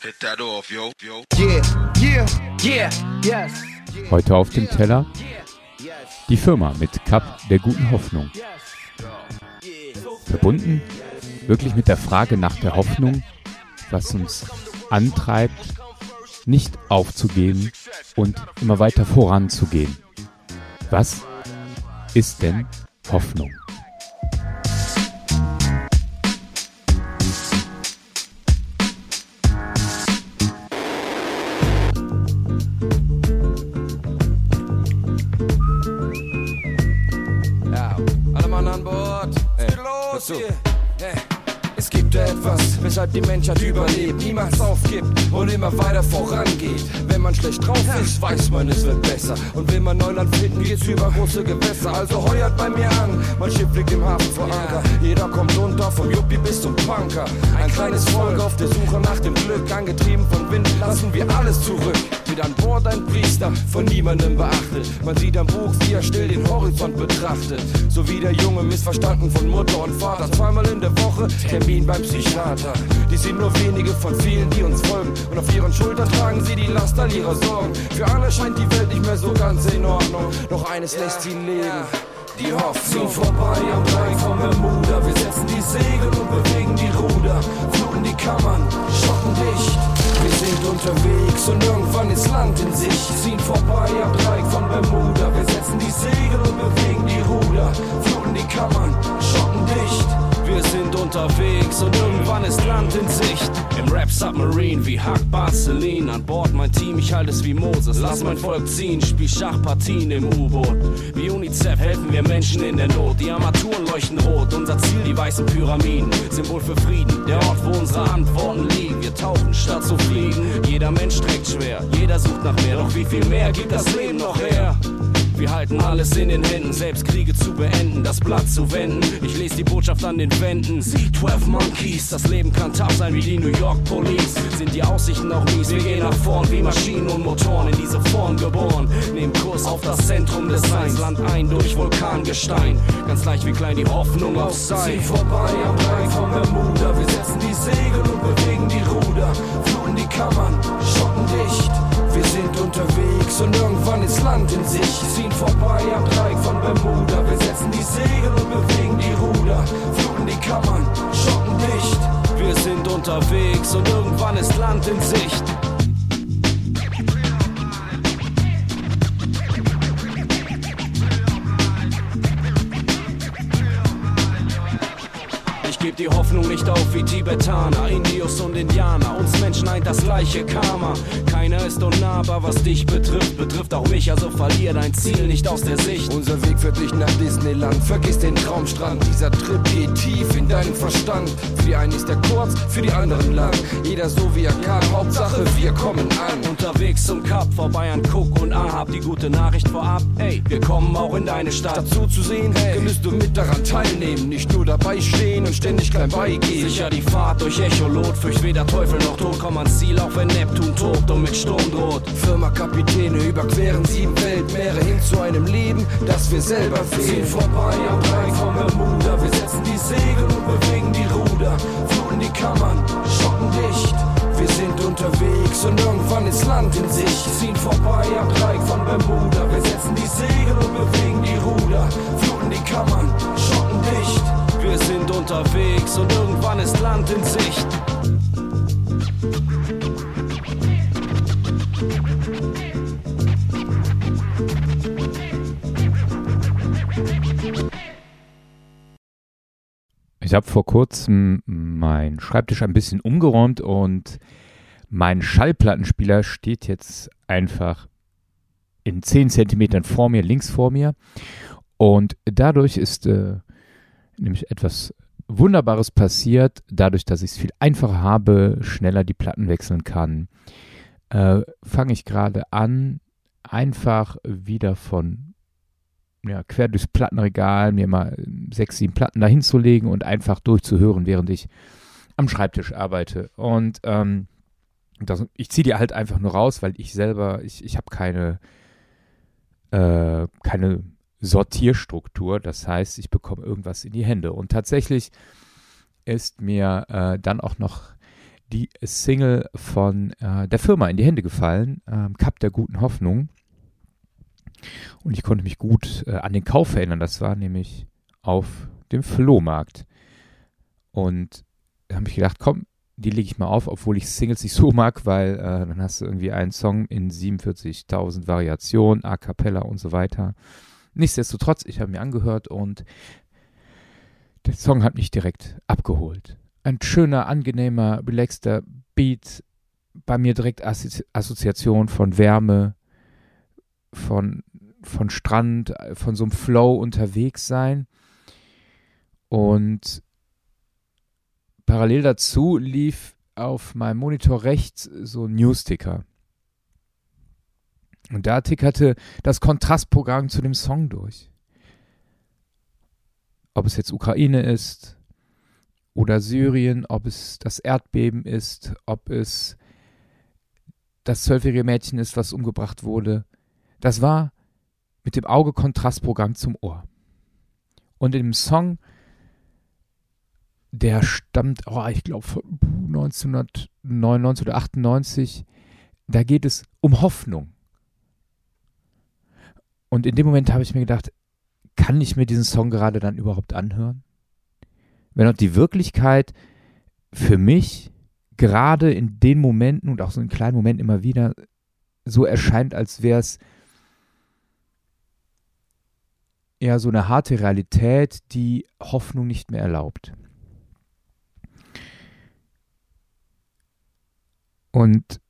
Hit that off, yo, yo. Yeah, yeah, yeah, yes. Heute auf dem Teller die Firma mit Cup der guten Hoffnung. Verbunden wirklich mit der Frage nach der Hoffnung, was uns antreibt, nicht aufzugeben und immer weiter voranzugehen. Was ist denn Hoffnung? Hey. Es gibt etwas, weshalb die Menschheit überlebt, niemals aufgibt und immer weiter vorangeht. Wenn man schlecht drauf ist, weiß man, es wird besser. Und will man Neuland finden, geht's über große Gewässer. Also heuert bei mir an, mein Schiff liegt im Hafen vor Anker. Jeder kommt runter, vom Yuppie bis zum Punker. Ein kleines Volk auf der Suche nach dem Glück, angetrieben von Wind, lassen wir alles zurück. Mit an Bord ein Priester, von niemandem beachtet. Man sieht am Buch, wie er still den Horizont betrachtet. So wie der Junge missverstanden von Mutter und Vater. Zweimal in der Woche Termin beim Psychiater. Die sind nur wenige von vielen, die uns folgen. Und auf ihren Schultern tragen sie die Last all ihrer Sorgen. Für alle scheint die Welt nicht mehr so ganz in Ordnung. Doch eines lässt sie leben. Die Hoffnung vorbei am Dreieck von Bermuda. Wir setzen die Segel und bewegen die Ruder. Fluten die Kammern, schotten dicht. Wir sind unterwegs und irgendwann ist Land in sich. Ziehen vorbei am Dreieck von Bermuda. Wir setzen die Segel und bewegen die Ruder. Fluten die Kammern, schotten dicht. Wir sind unterwegs und irgendwann ist Land in Sicht. Im Rap Submarine wie Hack Barcelin. An Bord mein Team, ich halte es wie Moses. Lass mein Volk ziehen, spiel Schachpartien im U-Boot. Wie UNICEF helfen wir Menschen in der Not. Die Armaturen leuchten rot. Unser Ziel, die weißen Pyramiden. Symbol für Frieden. Der Ort, wo unsere Antworten liegen. Wir tauchen statt zu fliegen. Jeder Mensch trägt schwer. Jeder sucht nach mehr. Doch wie viel mehr gibt das Leben noch her? Wir halten alles in den Händen, selbst Kriege zu beenden, das Blatt zu wenden. Ich lese die Botschaft an den Wänden. Sie 12 Monkeys, das Leben kann tough sein wie die New York Police. Sind die Aussichten auch mies? Wir gehen nach vorn wie Maschinen und Motoren in diese Form geboren. Nehmen Kurs auf das Zentrum des Seins, Land ein durch Vulkangestein. Ganz leicht wie klein die Hoffnung auf sein. Zieh vorbei am Dreieck von Bermuda. Wir setzen die Segel und bewegen die Ruder. Fluten die Kammern, schotten dicht. Wir sind unterwegs und irgendwann ist Land in sich. Ziehen vorbei am Dreieck von Bermuda. Wir setzen die Segel und bewegen die Ruder. Fluten die Kammern, schotten dicht. Wir sind unterwegs und irgendwann ist Land in Sicht. Die Hoffnung nicht auf wie Tibetaner, Indios und Indianer. Uns Menschen eint das gleiche Karma. Keiner ist unnahbar, was dich betrifft. Betrifft auch mich, also verlier dein Ziel nicht aus der Sicht. Unser Weg führt dich nach Disneyland. Vergiss den Traumstrand. Dieser Trip geht tief in deinen Verstand. Für die einen ist er kurz, für die anderen lang. Jeder so wie er kann. Hauptsache, wir kommen an. Unterwegs zum Cup, vorbei an Cook und Ahab. Die gute Nachricht vorab. Ey, wir kommen auch in deine Stadt. Dazu zu sehen, hey, gewiss du mit daran teilnehmen. Nicht nur dabei stehen und ständig klein beigehen. Sicher die Fahrt durch Echolot, fürcht weder Teufel noch Tod. Komm ans Ziel, auch wenn Neptun tobt und mit Sturm droht. Firma Kapitäne überqueren sieben Weltmeere hin zu einem Leben, das wir selber wählen. Ziehen vorbei am Dreieck von Bermuda. Wir setzen die Segel und bewegen die Land in sich. Ziehen vorbei am Dreieck von Bermuda. Wir setzen die Segel und bewegen die Ruder. Fluten die Kammern, schotten dicht. Wir sind unterwegs und irgendwann ist Land in Sicht. Ich habe vor kurzem meinen Schreibtisch ein bisschen umgeräumt und mein Schallplattenspieler steht jetzt einfach in 10 Zentimetern vor mir, links vor mir. Und dadurch ist äh, nämlich etwas Wunderbares passiert, dadurch, dass ich es viel einfacher habe, schneller die Platten wechseln kann, äh, fange ich gerade an, einfach wieder von ja, quer durchs Plattenregal mir mal sechs, sieben Platten dahin zu und einfach durchzuhören, während ich am Schreibtisch arbeite. Und ähm, das, ich ziehe die halt einfach nur raus, weil ich selber, ich, ich habe keine, äh, keine Sortierstruktur. Das heißt, ich bekomme irgendwas in die Hände. Und tatsächlich ist mir äh, dann auch noch die Single von äh, der Firma in die Hände gefallen, ähm, Cup der guten Hoffnung. Und ich konnte mich gut äh, an den Kauf erinnern. Das war nämlich auf dem Flohmarkt. Und da habe ich gedacht, komm, die lege ich mal auf, obwohl ich Singles nicht so mag, weil äh, dann hast du irgendwie einen Song in 47.000 Variationen, A Cappella und so weiter. Nichtsdestotrotz, ich habe mir angehört und der Song hat mich direkt abgeholt. Ein schöner, angenehmer, relaxter Beat, bei mir direkt Assozi Assoziation von Wärme, von, von Strand, von so einem Flow unterwegs sein. Und parallel dazu lief auf meinem Monitor rechts so ein Newsticker. Und da tickerte das Kontrastprogramm zu dem Song durch. Ob es jetzt Ukraine ist oder Syrien, ob es das Erdbeben ist, ob es das zwölfjährige Mädchen ist, was umgebracht wurde. Das war mit dem Auge Kontrastprogramm zum Ohr. Und in dem Song der stammt, oh, ich glaube, von 1999 oder 98. Da geht es um Hoffnung. Und in dem Moment habe ich mir gedacht, kann ich mir diesen Song gerade dann überhaupt anhören? Wenn auch die Wirklichkeit für mich gerade in den Momenten und auch so in kleinen Momenten immer wieder so erscheint, als wäre es ja so eine harte Realität, die Hoffnung nicht mehr erlaubt. Und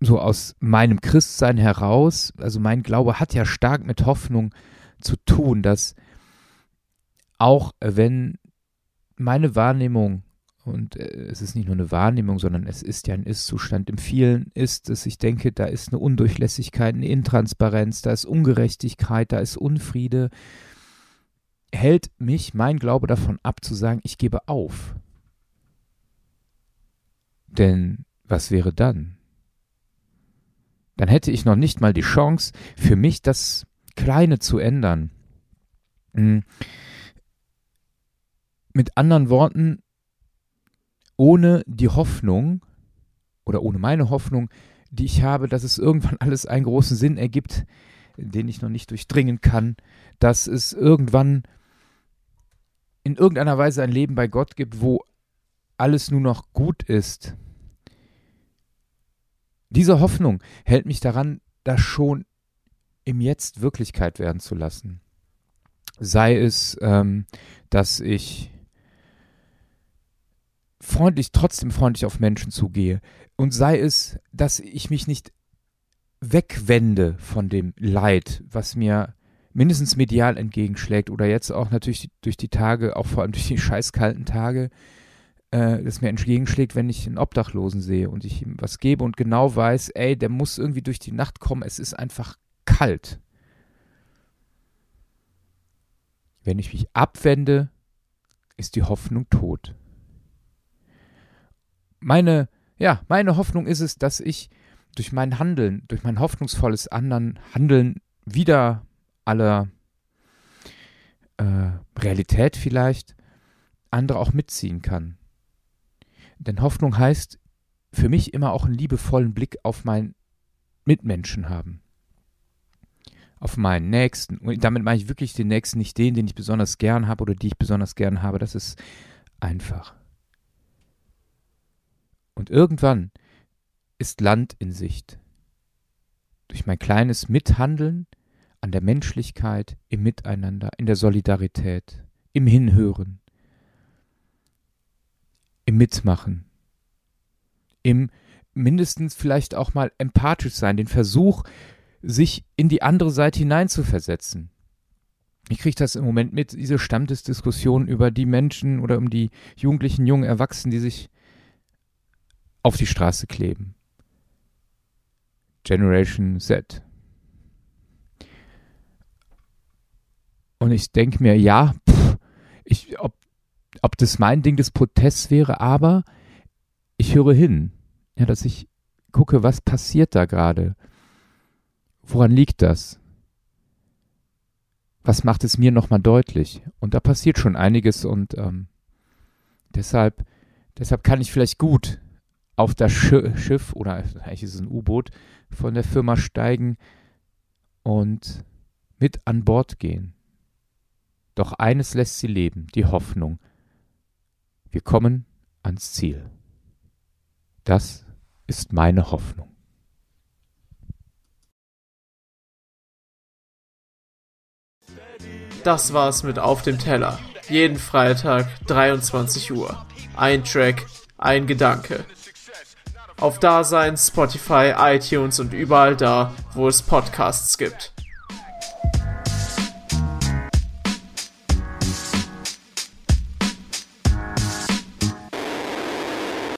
so aus meinem Christsein heraus, also mein Glaube hat ja stark mit Hoffnung zu tun, dass auch wenn meine Wahrnehmung, und äh, es ist nicht nur eine Wahrnehmung, sondern es ist ja ein Ist-Zustand, im vielen ist dass ich denke, da ist eine Undurchlässigkeit, eine Intransparenz, da ist Ungerechtigkeit, da ist Unfriede, hält mich mein Glaube davon ab zu sagen, ich gebe auf. Denn was wäre dann? Dann hätte ich noch nicht mal die Chance, für mich das Kleine zu ändern. Hm. Mit anderen Worten, ohne die Hoffnung oder ohne meine Hoffnung, die ich habe, dass es irgendwann alles einen großen Sinn ergibt, den ich noch nicht durchdringen kann, dass es irgendwann in irgendeiner Weise ein Leben bei Gott gibt, wo alles nur noch gut ist, diese Hoffnung hält mich daran, das schon im Jetzt Wirklichkeit werden zu lassen. Sei es, ähm, dass ich freundlich, trotzdem freundlich auf Menschen zugehe. Und sei es, dass ich mich nicht wegwende von dem Leid, was mir mindestens medial entgegenschlägt oder jetzt auch natürlich durch die Tage, auch vor allem durch die scheißkalten Tage, äh, das mir entgegenschlägt, wenn ich einen Obdachlosen sehe und ich ihm was gebe und genau weiß, ey, der muss irgendwie durch die Nacht kommen, es ist einfach kalt. Wenn ich mich abwende, ist die Hoffnung tot. Meine, ja, meine Hoffnung ist es, dass ich durch mein Handeln, durch mein hoffnungsvolles anderen Handeln wieder aller äh, Realität vielleicht andere auch mitziehen kann. Denn Hoffnung heißt für mich immer auch einen liebevollen Blick auf meinen Mitmenschen haben. Auf meinen Nächsten. Und damit meine ich wirklich den Nächsten, nicht den, den ich besonders gern habe oder die ich besonders gern habe. Das ist einfach. Und irgendwann ist Land in Sicht. Durch mein kleines Mithandeln an der Menschlichkeit, im Miteinander, in der Solidarität, im Hinhören, im Mitmachen, im mindestens vielleicht auch mal empathisch sein, den Versuch, sich in die andere Seite hineinzuversetzen. Ich kriege das im Moment mit, diese Stammtisdiskussion über die Menschen oder um die jugendlichen, jungen Erwachsenen, die sich auf die Straße kleben. Generation Z. Und ich denke mir, ja, pff, ich, ob ob das mein Ding des Protests wäre, aber ich höre hin, ja, dass ich gucke, was passiert da gerade? Woran liegt das? Was macht es mir nochmal deutlich? Und da passiert schon einiges und ähm, deshalb, deshalb kann ich vielleicht gut auf das Schiff oder eigentlich ist es ein U-Boot von der Firma steigen und mit an Bord gehen. Doch eines lässt sie leben, die Hoffnung. Wir kommen ans Ziel. Das ist meine Hoffnung. Das war's mit Auf dem Teller. Jeden Freitag 23 Uhr. Ein Track, ein Gedanke. Auf Dasein, Spotify, iTunes und überall da, wo es Podcasts gibt.